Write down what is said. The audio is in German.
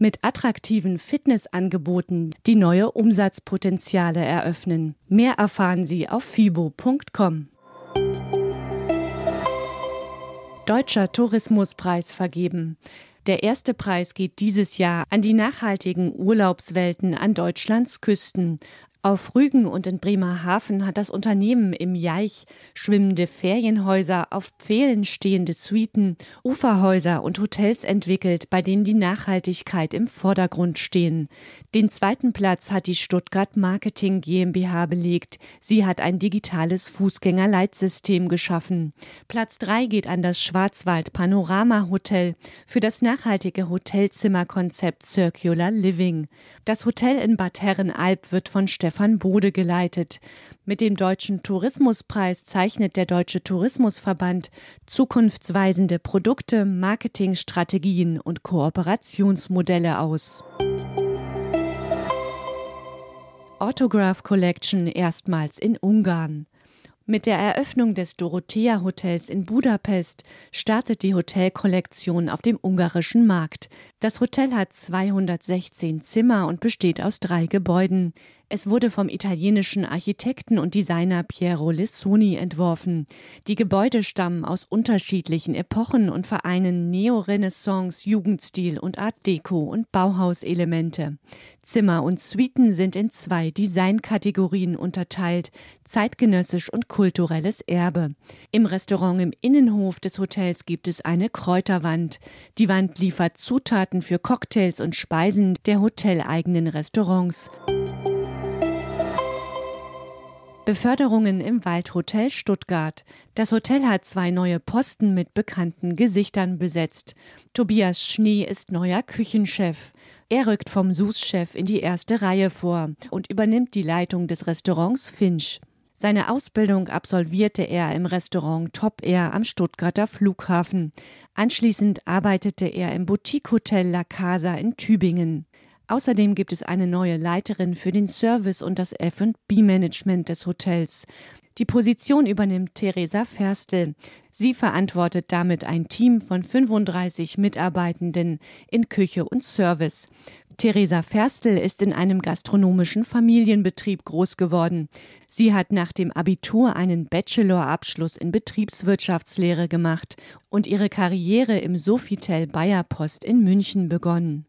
mit attraktiven Fitnessangeboten, die neue Umsatzpotenziale eröffnen. Mehr erfahren Sie auf fibo.com. Deutscher Tourismuspreis vergeben. Der erste Preis geht dieses Jahr an die nachhaltigen Urlaubswelten an Deutschlands Küsten, auf Rügen und in Bremerhaven hat das Unternehmen im Jaich schwimmende Ferienhäuser auf Pfählen stehende Suiten, Uferhäuser und Hotels entwickelt, bei denen die Nachhaltigkeit im Vordergrund stehen. Den zweiten Platz hat die Stuttgart Marketing GmbH belegt. Sie hat ein digitales Fußgängerleitsystem geschaffen. Platz drei geht an das Schwarzwald Panorama Hotel für das nachhaltige Hotelzimmerkonzept Circular Living. Das Hotel in Bad Herrenalb wird von Stefan Bode geleitet. Mit dem Deutschen Tourismuspreis zeichnet der Deutsche Tourismusverband zukunftsweisende Produkte, Marketingstrategien und Kooperationsmodelle aus. Autograph Collection erstmals in Ungarn. Mit der Eröffnung des Dorothea Hotels in Budapest startet die Hotelkollektion auf dem ungarischen Markt. Das Hotel hat 216 Zimmer und besteht aus drei Gebäuden. Es wurde vom italienischen Architekten und Designer Piero Lissoni entworfen. Die Gebäude stammen aus unterschiedlichen Epochen und vereinen Neorenaissance, Jugendstil und Art Deco und Bauhauselemente. Zimmer und Suiten sind in zwei Designkategorien unterteilt: zeitgenössisch und kulturelles Erbe. Im Restaurant im Innenhof des Hotels gibt es eine Kräuterwand. Die Wand liefert Zutaten für Cocktails und Speisen der hoteleigenen Restaurants. Beförderungen im Waldhotel Stuttgart. Das Hotel hat zwei neue Posten mit bekannten Gesichtern besetzt. Tobias Schnee ist neuer Küchenchef. Er rückt vom Sus-Chef in die erste Reihe vor und übernimmt die Leitung des Restaurants Finch. Seine Ausbildung absolvierte er im Restaurant Top Air am Stuttgarter Flughafen. Anschließend arbeitete er im Boutique-Hotel La Casa in Tübingen. Außerdem gibt es eine neue Leiterin für den Service und das F&B-Management des Hotels. Die Position übernimmt Theresa Ferstel. Sie verantwortet damit ein Team von 35 Mitarbeitenden in Küche und Service. Theresa Ferstel ist in einem gastronomischen Familienbetrieb groß geworden. Sie hat nach dem Abitur einen Bachelorabschluss in Betriebswirtschaftslehre gemacht und ihre Karriere im Sofitel Bayer Post in München begonnen.